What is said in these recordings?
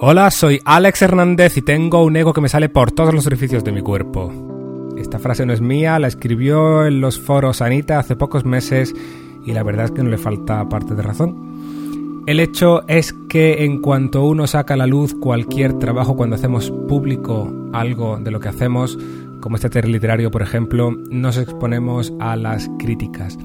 Hola, soy Alex Hernández y tengo un ego que me sale por todos los orificios de mi cuerpo. Esta frase no es mía, la escribió en los foros Anita hace pocos meses y la verdad es que no le falta parte de razón. El hecho es que en cuanto uno saca a la luz cualquier trabajo cuando hacemos público algo de lo que hacemos, como este taller literario por ejemplo, nos exponemos a las críticas.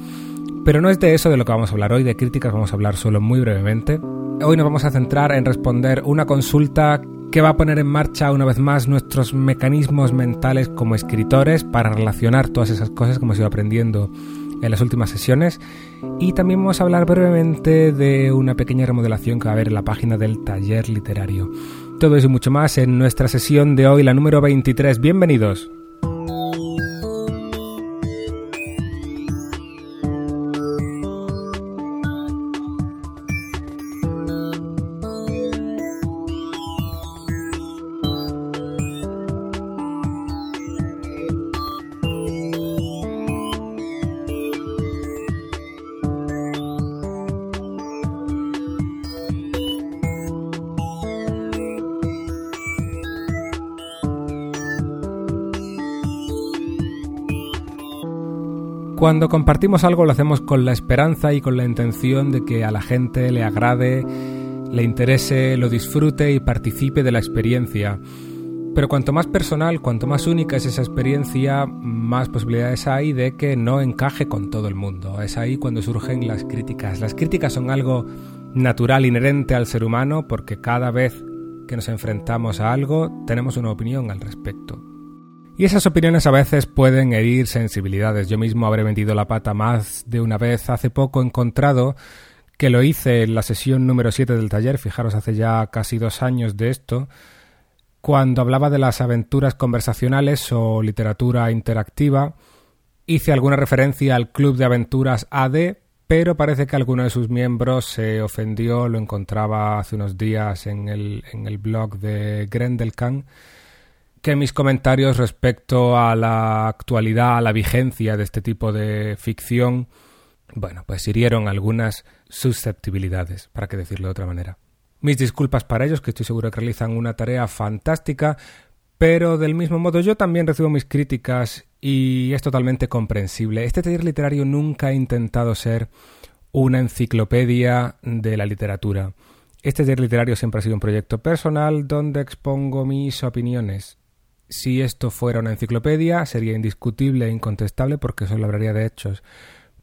Pero no es de eso de lo que vamos a hablar hoy, de críticas vamos a hablar solo muy brevemente. Hoy nos vamos a centrar en responder una consulta que va a poner en marcha una vez más nuestros mecanismos mentales como escritores para relacionar todas esas cosas que hemos ido aprendiendo en las últimas sesiones y también vamos a hablar brevemente de una pequeña remodelación que va a haber en la página del taller literario. Todo eso y mucho más en nuestra sesión de hoy, la número 23. Bienvenidos. Cuando compartimos algo lo hacemos con la esperanza y con la intención de que a la gente le agrade, le interese, lo disfrute y participe de la experiencia. Pero cuanto más personal, cuanto más única es esa experiencia, más posibilidades hay de que no encaje con todo el mundo. Es ahí cuando surgen las críticas. Las críticas son algo natural, inherente al ser humano, porque cada vez que nos enfrentamos a algo tenemos una opinión al respecto. Y esas opiniones a veces pueden herir sensibilidades. Yo mismo habré vendido la pata más de una vez. Hace poco he encontrado que lo hice en la sesión número 7 del taller, fijaros, hace ya casi dos años de esto, cuando hablaba de las aventuras conversacionales o literatura interactiva. Hice alguna referencia al Club de Aventuras AD, pero parece que alguno de sus miembros se ofendió, lo encontraba hace unos días en el, en el blog de Grendelkan que mis comentarios respecto a la actualidad, a la vigencia de este tipo de ficción, bueno, pues hirieron algunas susceptibilidades, para que decirlo de otra manera. Mis disculpas para ellos, que estoy seguro que realizan una tarea fantástica, pero del mismo modo yo también recibo mis críticas y es totalmente comprensible. Este taller literario nunca ha intentado ser una enciclopedia de la literatura. Este taller literario siempre ha sido un proyecto personal donde expongo mis opiniones si esto fuera una enciclopedia, sería indiscutible e incontestable porque solo hablaría de hechos.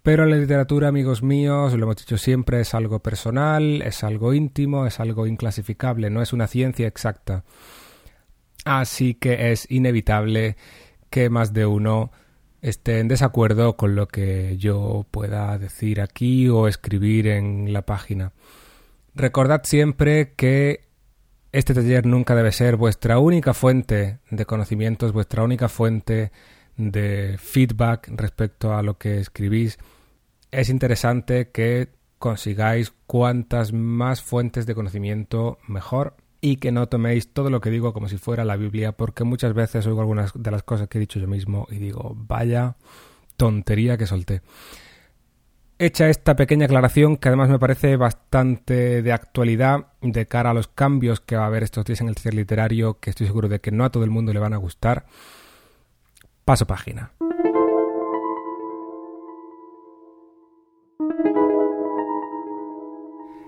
Pero la literatura, amigos míos, lo hemos dicho siempre, es algo personal, es algo íntimo, es algo inclasificable, no es una ciencia exacta. Así que es inevitable que más de uno esté en desacuerdo con lo que yo pueda decir aquí o escribir en la página. Recordad siempre que este taller nunca debe ser vuestra única fuente de conocimientos, vuestra única fuente de feedback respecto a lo que escribís. Es interesante que consigáis cuantas más fuentes de conocimiento mejor y que no toméis todo lo que digo como si fuera la Biblia, porque muchas veces oigo algunas de las cosas que he dicho yo mismo y digo, vaya tontería que solté. Hecha esta pequeña aclaración, que además me parece bastante de actualidad de cara a los cambios que va a haber estos días en el taller literario, que estoy seguro de que no a todo el mundo le van a gustar, paso página.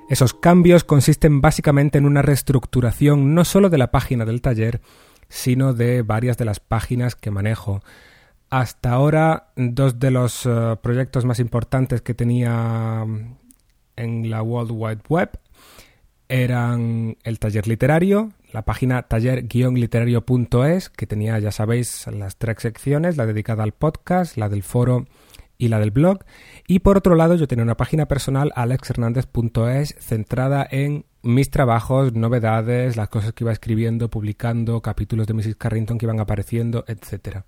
Esos cambios consisten básicamente en una reestructuración no solo de la página del taller, sino de varias de las páginas que manejo. Hasta ahora, dos de los eh, proyectos más importantes que tenía mm, en la World Wide Web eran el taller literario, la página taller-literario.es, que tenía, ya sabéis, las tres secciones, la dedicada al podcast, la del foro y la del blog. Y por otro lado, yo tenía una página personal, alexhernandez.es, centrada en mis trabajos, novedades, las cosas que iba escribiendo, publicando, capítulos de Mrs. Carrington que iban apareciendo, etcétera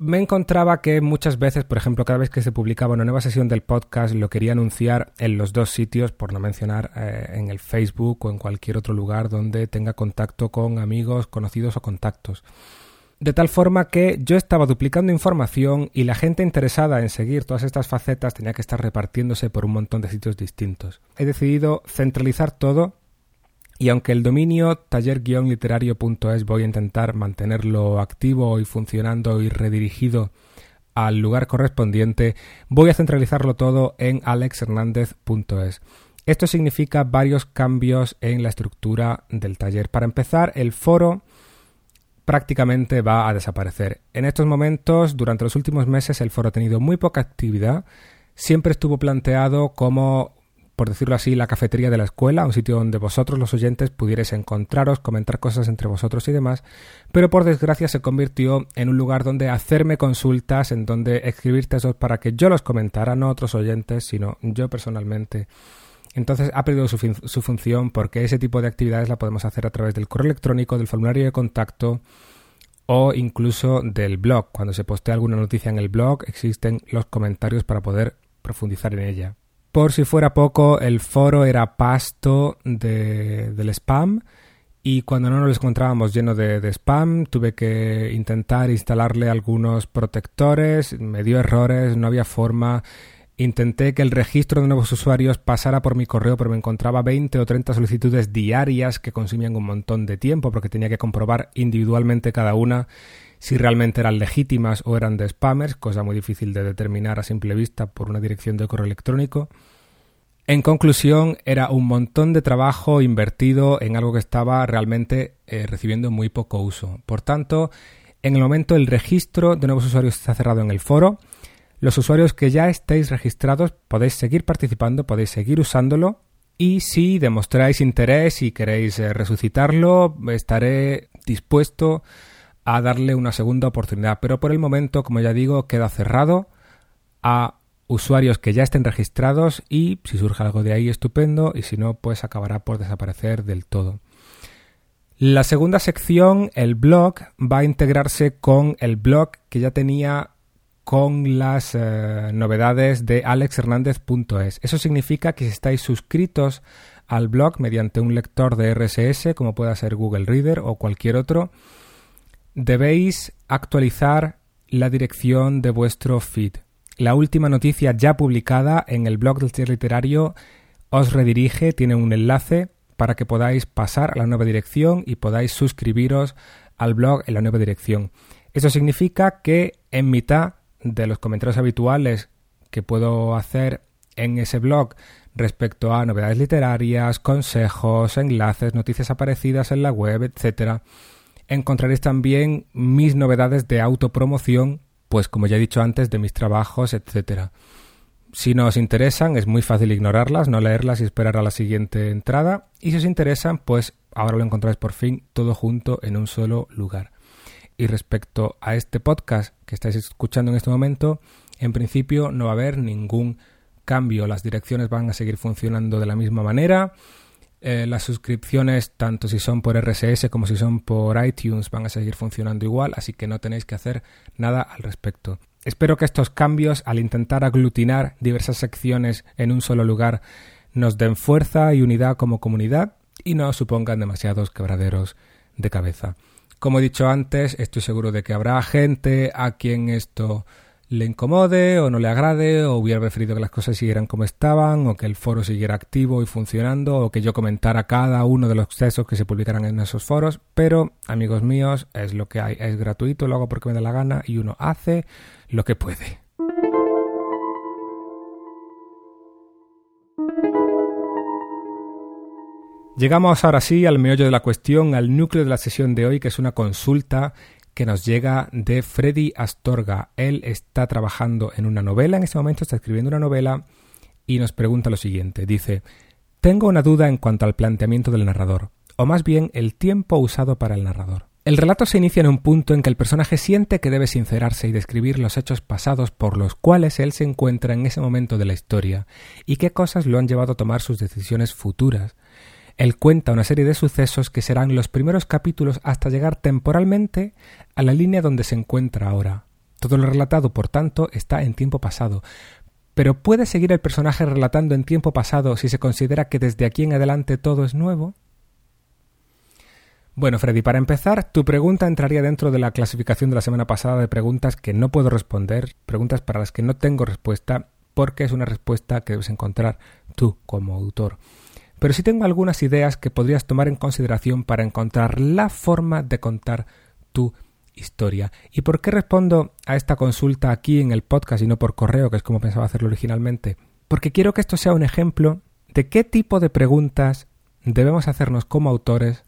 me encontraba que muchas veces, por ejemplo, cada vez que se publicaba una nueva sesión del podcast, lo quería anunciar en los dos sitios, por no mencionar eh, en el Facebook o en cualquier otro lugar donde tenga contacto con amigos, conocidos o contactos. De tal forma que yo estaba duplicando información y la gente interesada en seguir todas estas facetas tenía que estar repartiéndose por un montón de sitios distintos. He decidido centralizar todo Y aunque el dominio taller-literario.es voy a intentar mantenerlo activo y funcionando y redirigido al lugar correspondiente, voy a centralizarlo todo en alexhernandez.es. Esto significa varios cambios en la estructura del taller. Para empezar, el foro prácticamente va a desaparecer. En estos momentos, durante los últimos meses, el foro ha tenido muy poca actividad. Siempre estuvo planteado como por decirlo así, la cafetería de la escuela, un sitio donde vosotros los oyentes pudierais encontraros, comentar cosas entre vosotros y demás, pero por desgracia se convirtió en un lugar donde hacerme consultas, en donde escribir textos para que yo los comentara, no otros oyentes, sino yo personalmente. Entonces ha perdido su, su función porque ese tipo de actividades la podemos hacer a través del correo electrónico, del formulario de contacto, o incluso del blog. Cuando se postea alguna noticia en el blog existen los comentarios para poder profundizar en ella. Por si fuera poco, el foro era pasto de, del spam y cuando no nos encontrábamos lleno de, de, spam tuve que intentar instalarle algunos protectores, me dio errores, no había forma. Intenté que el registro de nuevos usuarios pasara por mi correo, pero me encontraba 20 o 30 solicitudes diarias que consumían un montón de tiempo porque tenía que comprobar individualmente cada una si realmente eran legítimas o eran de spammers, cosa muy difícil de determinar a simple vista por una dirección de correo electrónico. En conclusión, era un montón de trabajo invertido en algo que estaba realmente eh, recibiendo muy poco uso. Por tanto, en el momento el registro de nuevos usuarios está cerrado en el foro. Los usuarios que ya estéis registrados podéis seguir participando, podéis seguir usándolo y si demostráis interés y queréis eh, resucitarlo, estaré dispuesto darle una segunda oportunidad. Pero por el momento, como ya digo, queda cerrado a usuarios que ya estén registrados y si surge algo de ahí estupendo y si no, pues acabará por desaparecer del todo. La segunda sección, el blog, va a integrarse con el blog que ya tenía con las eh, novedades de alexhernandez.es. Eso significa que si estáis suscritos al blog mediante un lector de RSS, como pueda ser Google Reader o cualquier otro, debéis actualizar la dirección de vuestro feed. La última noticia ya publicada en el blog del Literario os redirige, tiene un enlace para que podáis pasar a la nueva dirección y podáis suscribiros al blog en la nueva dirección. Eso significa que en mitad de los comentarios habituales que puedo hacer en ese blog respecto a novedades literarias, consejos, enlaces, noticias aparecidas en la web, etcétera, encontraréis también mis novedades de autopromoción, pues como ya he dicho antes, de mis trabajos, etc. Si no os interesan, es muy fácil ignorarlas, no leerlas y esperar a la siguiente entrada. Y si os interesan, pues ahora lo encontráis por fin todo junto en un solo lugar. Y respecto a este podcast que estáis escuchando en este momento, en principio no va a haber ningún cambio. Las direcciones van a seguir funcionando de la misma manera. Eh, las suscripciones, tanto si son por RSS como si son por iTunes, van a seguir funcionando igual, así que no tenéis que hacer nada al respecto. Espero que estos cambios, al intentar aglutinar diversas secciones en un solo lugar, nos den fuerza y unidad como comunidad y no supongan demasiados quebraderos de cabeza. Como he dicho antes, estoy seguro de que habrá gente a quien esto le incomode o no le agrade o hubiera preferido que las cosas siguieran como estaban o que el foro siguiera activo y funcionando o que yo comentara cada uno de los textos que se publicaran en esos foros, pero amigos míos, es lo que hay, es gratuito, lo hago porque me da la gana y uno hace lo que puede. Llegamos ahora sí al meollo de la cuestión, al núcleo de la sesión de hoy, que es una consulta que nos llega de Freddy Astorga. Él está trabajando en una novela, en este momento está escribiendo una novela y nos pregunta lo siguiente. Dice, tengo una duda en cuanto al planteamiento del narrador, o más bien el tiempo usado para el narrador. El relato se inicia en un punto en que el personaje siente que debe sincerarse y describir los hechos pasados por los cuales él se encuentra en ese momento de la historia y qué cosas lo han llevado a tomar sus decisiones futuras, él cuenta una serie de sucesos que serán los primeros capítulos hasta llegar temporalmente a la línea donde se encuentra ahora. Todo lo relatado, por tanto, está en tiempo pasado. Pero ¿puede seguir el personaje relatando en tiempo pasado si se considera que desde aquí en adelante todo es nuevo? Bueno, Freddy, para empezar, tu pregunta entraría dentro de la clasificación de la semana pasada de preguntas que no puedo responder, preguntas para las que no tengo respuesta, porque es una respuesta que debes encontrar tú como autor. Pero sí tengo algunas ideas que podrías tomar en consideración para encontrar la forma de contar tu historia. ¿Y por qué respondo a esta consulta aquí en el podcast y no por correo, que es como pensaba hacerlo originalmente? Porque quiero que esto sea un ejemplo de qué tipo de preguntas debemos hacernos como autores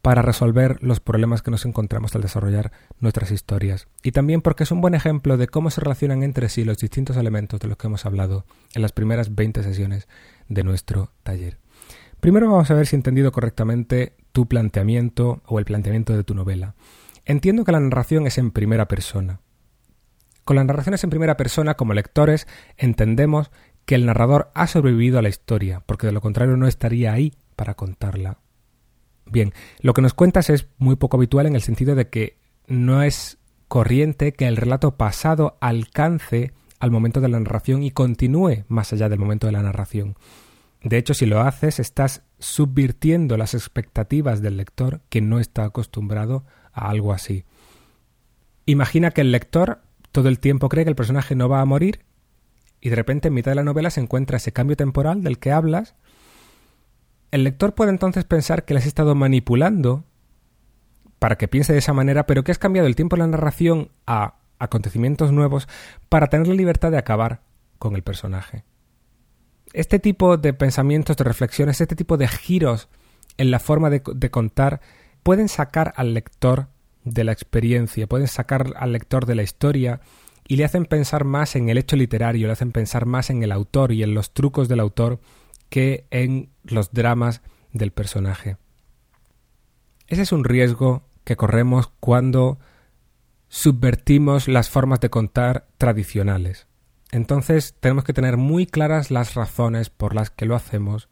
para resolver los problemas que nos encontramos al desarrollar nuestras historias. Y también porque es un buen ejemplo de cómo se relacionan entre sí los distintos elementos de los que hemos hablado en las primeras 20 sesiones de nuestro taller. Primero vamos a ver si he entendido correctamente tu planteamiento o el planteamiento de tu novela. Entiendo que la narración es en primera persona. Con las narraciones en primera persona, como lectores, entendemos que el narrador ha sobrevivido a la historia, porque de lo contrario no estaría ahí para contarla. Bien, lo que nos cuentas es muy poco habitual en el sentido de que no es corriente que el relato pasado alcance al momento de la narración y continúe más allá del momento de la narración. De hecho, si lo haces, estás subvirtiendo las expectativas del lector que no está acostumbrado a algo así. Imagina que el lector todo el tiempo cree que el personaje no va a morir y de repente en mitad de la novela se encuentra ese cambio temporal del que hablas. El lector puede entonces pensar que le has estado manipulando para que piense de esa manera, pero que has cambiado el tiempo de la narración a acontecimientos nuevos para tener la libertad de acabar con el personaje. Este tipo de pensamientos, de reflexiones, este tipo de giros en la forma de, de contar pueden sacar al lector de la experiencia, pueden sacar al lector de la historia y le hacen pensar más en el hecho literario, le hacen pensar más en el autor y en los trucos del autor que en los dramas del personaje. Ese es un riesgo que corremos cuando subvertimos las formas de contar tradicionales. Entonces tenemos que tener muy claras las razones por las que lo hacemos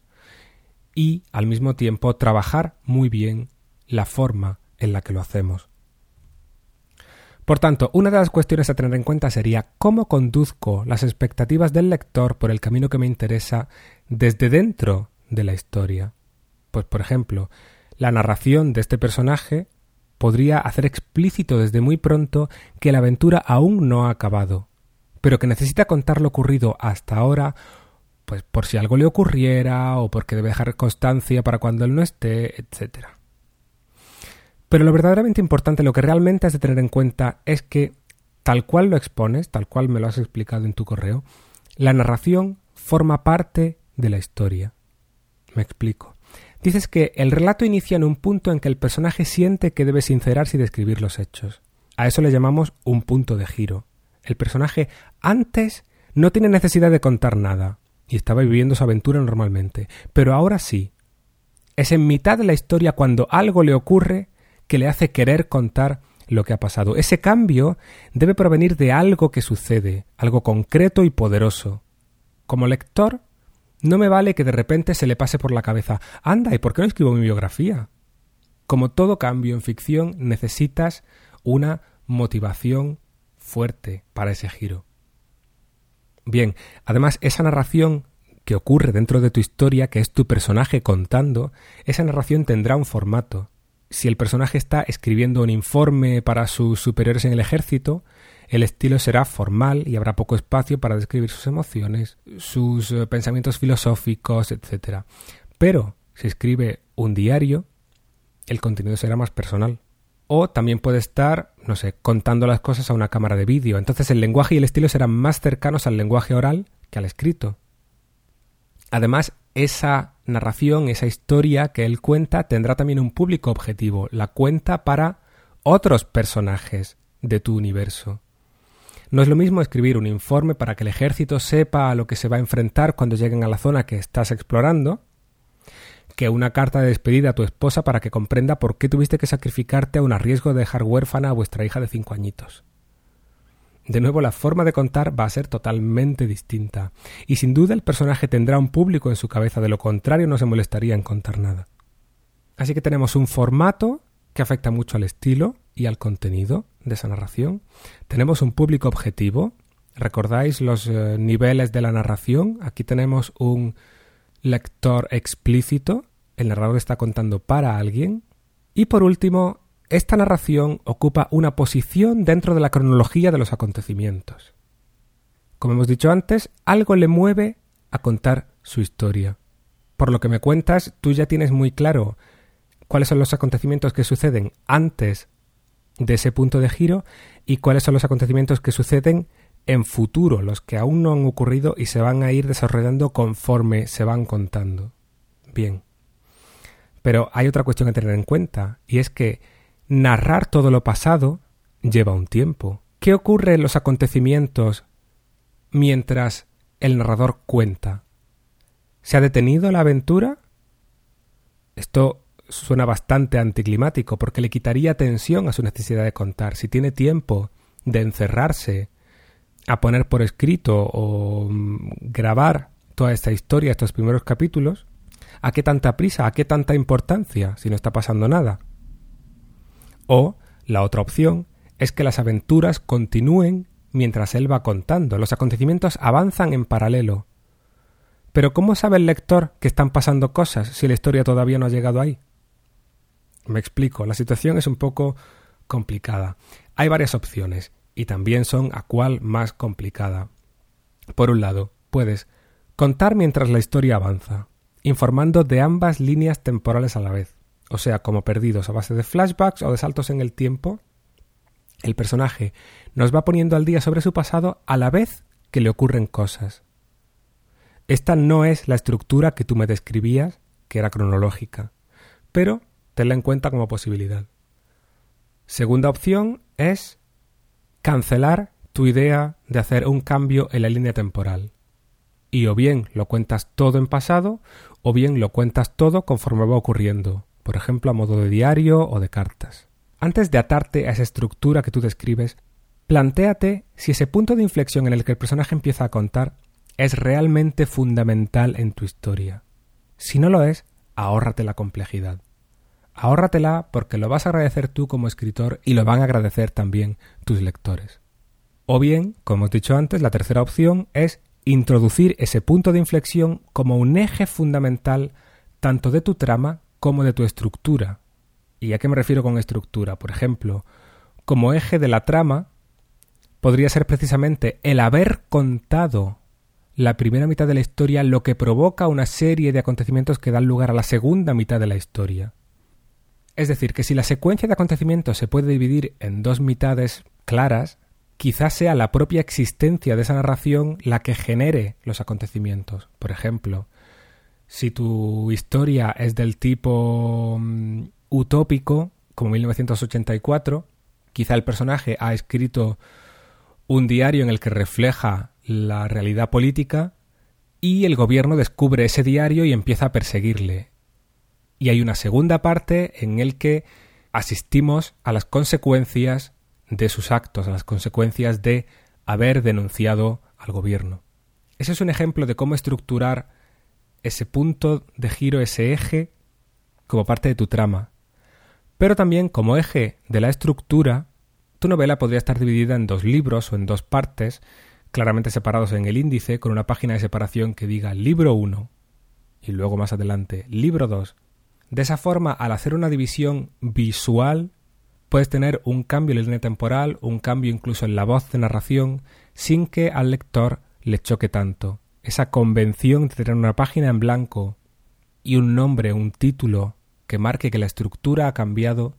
y al mismo tiempo trabajar muy bien la forma en la que lo hacemos. Por tanto, una de las cuestiones a tener en cuenta sería cómo conduzco las expectativas del lector por el camino que me interesa desde dentro de la historia. Pues, por ejemplo, la narración de este personaje podría hacer explícito desde muy pronto que la aventura aún no ha acabado, pero que necesita contar lo ocurrido hasta ahora, pues por si algo le ocurriera o porque debe dejar constancia para cuando él no esté, etcétera. Pero lo verdaderamente importante, lo que realmente has de tener en cuenta es que, tal cual lo expones, tal cual me lo has explicado en tu correo, la narración forma parte de la historia. Me explico. Dices que el relato inicia en un punto en que el personaje siente que debe sincerarse y describir los hechos. A eso le llamamos un punto de giro. El personaje antes no tiene necesidad de contar nada y estaba viviendo su aventura normalmente, pero ahora sí. Es en mitad de la historia cuando algo le ocurre que le hace querer contar lo que ha pasado. Ese cambio debe provenir de algo que sucede, algo concreto y poderoso. Como lector, no me vale que de repente se le pase por la cabeza anda, ¿y por qué no escribo mi biografía? Como todo cambio en ficción, necesitas una motivación fuerte para ese giro. Bien, además esa narración que ocurre dentro de tu historia, que es tu personaje contando, esa narración tendrá un formato, si el personaje está escribiendo un informe para sus superiores en el ejército, el estilo será formal y habrá poco espacio para describir sus emociones, sus eh, pensamientos filosóficos, etc. Pero si escribe un diario, el contenido será más personal. O también puede estar, no sé, contando las cosas a una cámara de vídeo. Entonces el lenguaje y el estilo serán más cercanos al lenguaje oral que al escrito. Además, esa narración, esa historia que él cuenta tendrá también un público objetivo, la cuenta para otros personajes de tu universo. No es lo mismo escribir un informe para que el ejército sepa a lo que se va a enfrentar cuando lleguen a la zona que estás explorando, que una carta de despedida a tu esposa para que comprenda por qué tuviste que sacrificarte a un riesgo de dejar huérfana a vuestra hija de cinco añitos. De nuevo, la forma de contar va a ser totalmente distinta, y sin duda el personaje tendrá un público en su cabeza, de lo contrario no se molestaría en contar nada. Así que tenemos un formato que afecta mucho al estilo y al contenido de esa narración. Tenemos un público objetivo. ¿Recordáis los eh, niveles de la narración? Aquí tenemos un lector explícito. El narrador está contando para alguien. Y por último, esta narración ocupa una posición dentro de la cronología de los acontecimientos. Como hemos dicho antes, algo le mueve a contar su historia. por lo que me cuentas, tú ya tienes muy claro cuáles son los acontecimientos que suceden antes de ese punto de giro y cuáles son los acontecimientos que suceden en futuro, los que aún no han ocurrido y se van a ir desarrollando conforme se van contando. Bien. Pero hay otra cuestión a tener en cuenta, y es que narrar todo lo pasado lleva un tiempo. ¿Qué ocurre en los acontecimientos mientras el narrador cuenta? ¿Se ha detenido la aventura? Esto suena bastante anticlimático porque le quitaría tensión a su necesidad de contar. Si tiene tiempo de encerrarse a poner por escrito o mm, grabar toda esta historia, estos primeros capítulos, ¿a qué tanta prisa? ¿A qué tanta importancia si no está pasando nada? O la otra opción es que las aventuras continúen mientras él va contando. Los acontecimientos avanzan en paralelo. Pero ¿cómo sabe el lector que están pasando cosas si la historia todavía no ha llegado ahí? Me explico, la situación es un poco complicada. Hay varias opciones y también son a cuál más complicada. Por un lado, puedes contar mientras la historia avanza, informando de ambas líneas temporales a la vez, o sea, como perdidos a base de flashbacks o de saltos en el tiempo. El personaje nos va poniendo al día sobre su pasado a la vez que le ocurren cosas. Esta no es la estructura que tú me describías, que era cronológica, pero tenla en cuenta como posibilidad. Segunda opción es cancelar tu idea de hacer un cambio en la línea temporal. Y o bien lo cuentas todo en pasado, o bien lo cuentas todo conforme va ocurriendo, por ejemplo a modo de diario o de cartas. Antes de atarte a esa estructura que tú describes, plantéate si ese punto de inflexión en el que el personaje empieza a contar es realmente fundamental en tu historia. Si no lo es, ahórrate la complejidad. Ahórratela porque lo vas a agradecer tú como escritor y lo van a agradecer también tus lectores. O bien, como he dicho antes, la tercera opción es introducir ese punto de inflexión como un eje fundamental tanto de tu trama como de tu estructura. ¿Y a qué me refiero con estructura? Por ejemplo, como eje de la trama podría ser precisamente el haber contado la primera mitad de la historia lo que provoca una serie de acontecimientos que dan lugar a la segunda mitad de la historia. Es decir, que si la secuencia de acontecimientos se puede dividir en dos mitades claras, quizás sea la propia existencia de esa narración la que genere los acontecimientos. Por ejemplo, si tu historia es del tipo mm, utópico, como 1984, quizá el personaje ha escrito un diario en el que refleja la realidad política y el gobierno descubre ese diario y empieza a perseguirle y hay una segunda parte en el que asistimos a las consecuencias de sus actos, a las consecuencias de haber denunciado al gobierno. Ese es un ejemplo de cómo estructurar ese punto de giro, ese eje, como parte de tu trama. Pero también como eje de la estructura, tu novela podría estar dividida en dos libros o en dos partes, claramente separados en el índice, con una página de separación que diga libro 1 y luego más adelante libro 2 de esa forma, al hacer una división visual, puedes tener un cambio en la línea temporal, un cambio incluso en la voz de narración, sin que al lector le choque tanto. Esa convención de tener una página en blanco y un nombre, un título que marque que la estructura ha cambiado,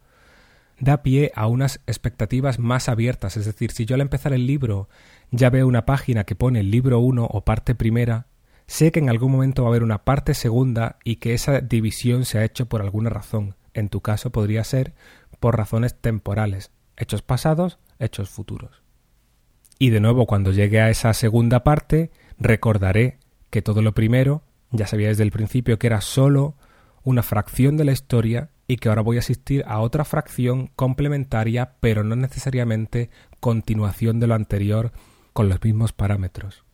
da pie a unas expectativas más abiertas. Es decir, si yo al empezar el libro ya veo una página que pone libro 1 o parte primera, Sé que en algún momento va a haber una parte segunda y que esa división se ha hecho por alguna razón. En tu caso podría ser por razones temporales, hechos pasados, hechos futuros. Y de nuevo, cuando llegue a esa segunda parte, recordaré que todo lo primero ya sabía desde el principio que era solo una fracción de la historia y que ahora voy a asistir a otra fracción complementaria, pero no necesariamente continuación de lo anterior con los mismos parámetros.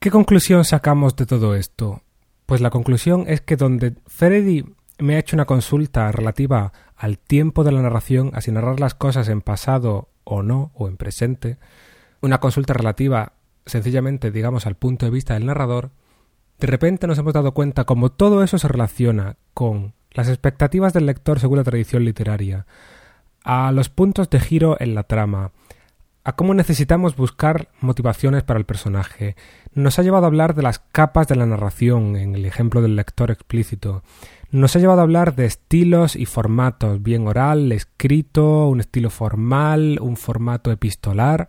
¿Qué conclusión sacamos de todo esto? Pues la conclusión es que donde Freddy me ha hecho una consulta relativa al tiempo de la narración, a si narrar las cosas en pasado o no, o en presente, una consulta relativa sencillamente, digamos, al punto de vista del narrador, de repente nos hemos dado cuenta cómo todo eso se relaciona con las expectativas del lector según la tradición literaria, a los puntos de giro en la trama, a cómo necesitamos buscar motivaciones para el personaje. Nos ha llevado a hablar de las capas de la narración, en el ejemplo del lector explícito. Nos ha llevado a hablar de estilos y formatos, bien oral, escrito, un estilo formal, un formato epistolar.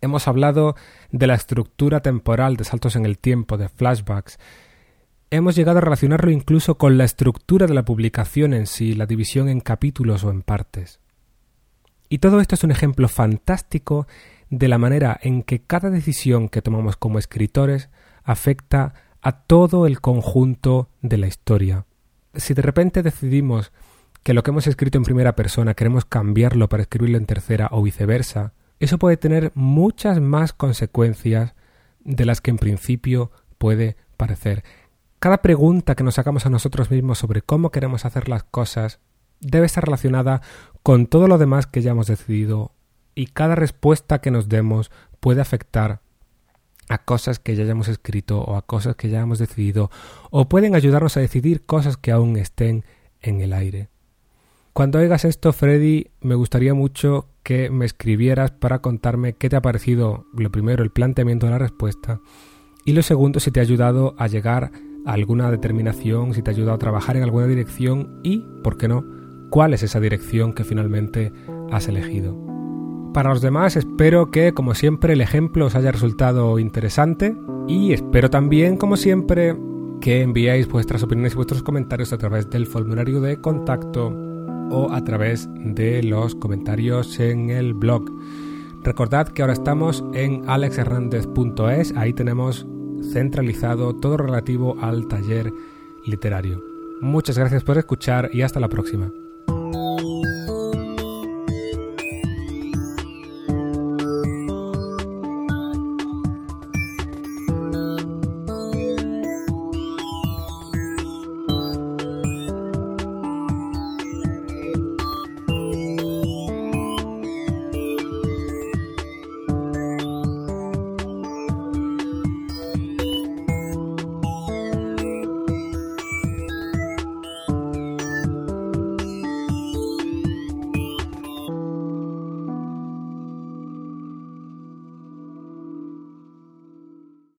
Hemos hablado de la estructura temporal de saltos en el tiempo, de flashbacks. Hemos llegado a relacionarlo incluso con la estructura de la publicación en sí, la división en capítulos o en partes. Y todo esto es un ejemplo fantástico de la manera en que cada decisión que tomamos como escritores afecta a todo el conjunto de la historia. Si de repente decidimos que lo que hemos escrito en primera persona queremos cambiarlo para escribirlo en tercera o viceversa, eso puede tener muchas más consecuencias de las que en principio puede parecer. Cada pregunta que nos hagamos a nosotros mismos sobre cómo queremos hacer las cosas debe estar relacionada con todo lo demás que ya hemos decidido y cada respuesta que nos demos puede afectar a cosas que ya hayamos escrito o a cosas que ya hemos decidido o pueden ayudarnos a decidir cosas que aún estén en el aire. Cuando oigas esto, Freddy, me gustaría mucho que me escribieras para contarme qué te ha parecido, lo primero, el planteamiento de la respuesta y lo segundo, si te ha ayudado a llegar a alguna determinación, si te ha ayudado a trabajar en alguna dirección y, ¿por qué no?, cuál es esa dirección que finalmente has elegido. Para los demás espero que, como siempre, el ejemplo os haya resultado interesante y espero también, como siempre, que enviéis vuestras opiniones y vuestros comentarios a través del formulario de contacto o a través de los comentarios en el blog. Recordad que ahora estamos en alexhernandez.es, ahí tenemos centralizado todo relativo al taller literario. Muchas gracias por escuchar y hasta la próxima. you